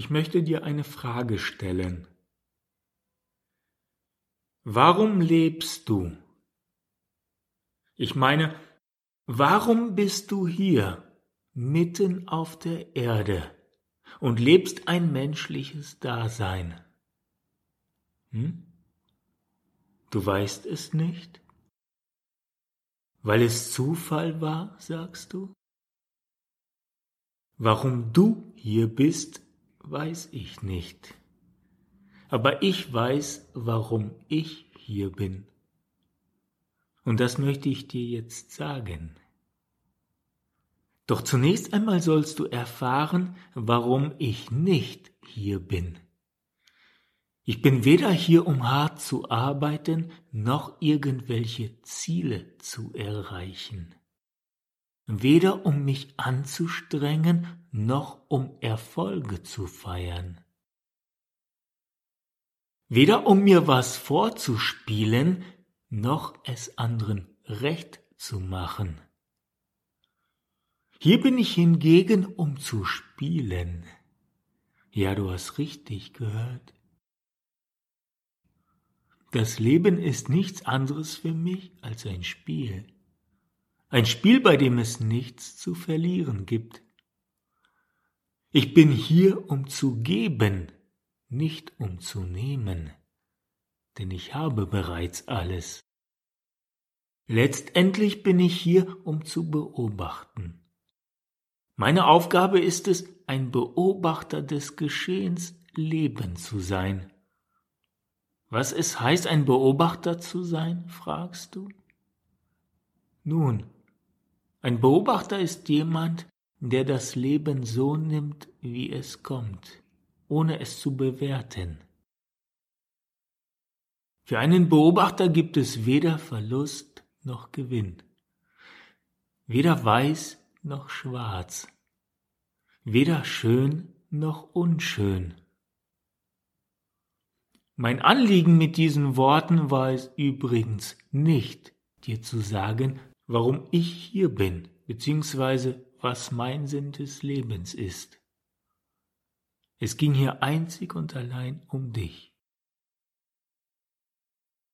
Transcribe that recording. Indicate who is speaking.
Speaker 1: Ich möchte dir eine Frage stellen. Warum lebst du? Ich meine, warum bist du hier, mitten auf der Erde und lebst ein menschliches Dasein? Hm? Du weißt es nicht? Weil es Zufall war, sagst du? Warum du hier bist, weiß ich nicht. Aber ich weiß, warum ich hier bin. Und das möchte ich dir jetzt sagen. Doch zunächst einmal sollst du erfahren, warum ich nicht hier bin. Ich bin weder hier, um hart zu arbeiten, noch irgendwelche Ziele zu erreichen. Weder um mich anzustrengen, noch um Erfolge zu feiern. Weder um mir was vorzuspielen, noch es anderen recht zu machen. Hier bin ich hingegen, um zu spielen. Ja, du hast richtig gehört. Das Leben ist nichts anderes für mich als ein Spiel. Ein Spiel, bei dem es nichts zu verlieren gibt. Ich bin hier, um zu geben, nicht um zu nehmen, denn ich habe bereits alles. Letztendlich bin ich hier, um zu beobachten. Meine Aufgabe ist es, ein Beobachter des Geschehens Leben zu sein. Was es heißt, ein Beobachter zu sein, fragst du? Nun, ein Beobachter ist jemand, der das Leben so nimmt, wie es kommt, ohne es zu bewerten. Für einen Beobachter gibt es weder Verlust noch Gewinn, weder weiß noch schwarz, weder schön noch unschön. Mein Anliegen mit diesen Worten war es übrigens nicht, dir zu sagen, warum ich hier bin, beziehungsweise was mein Sinn des Lebens ist. Es ging hier einzig und allein um dich.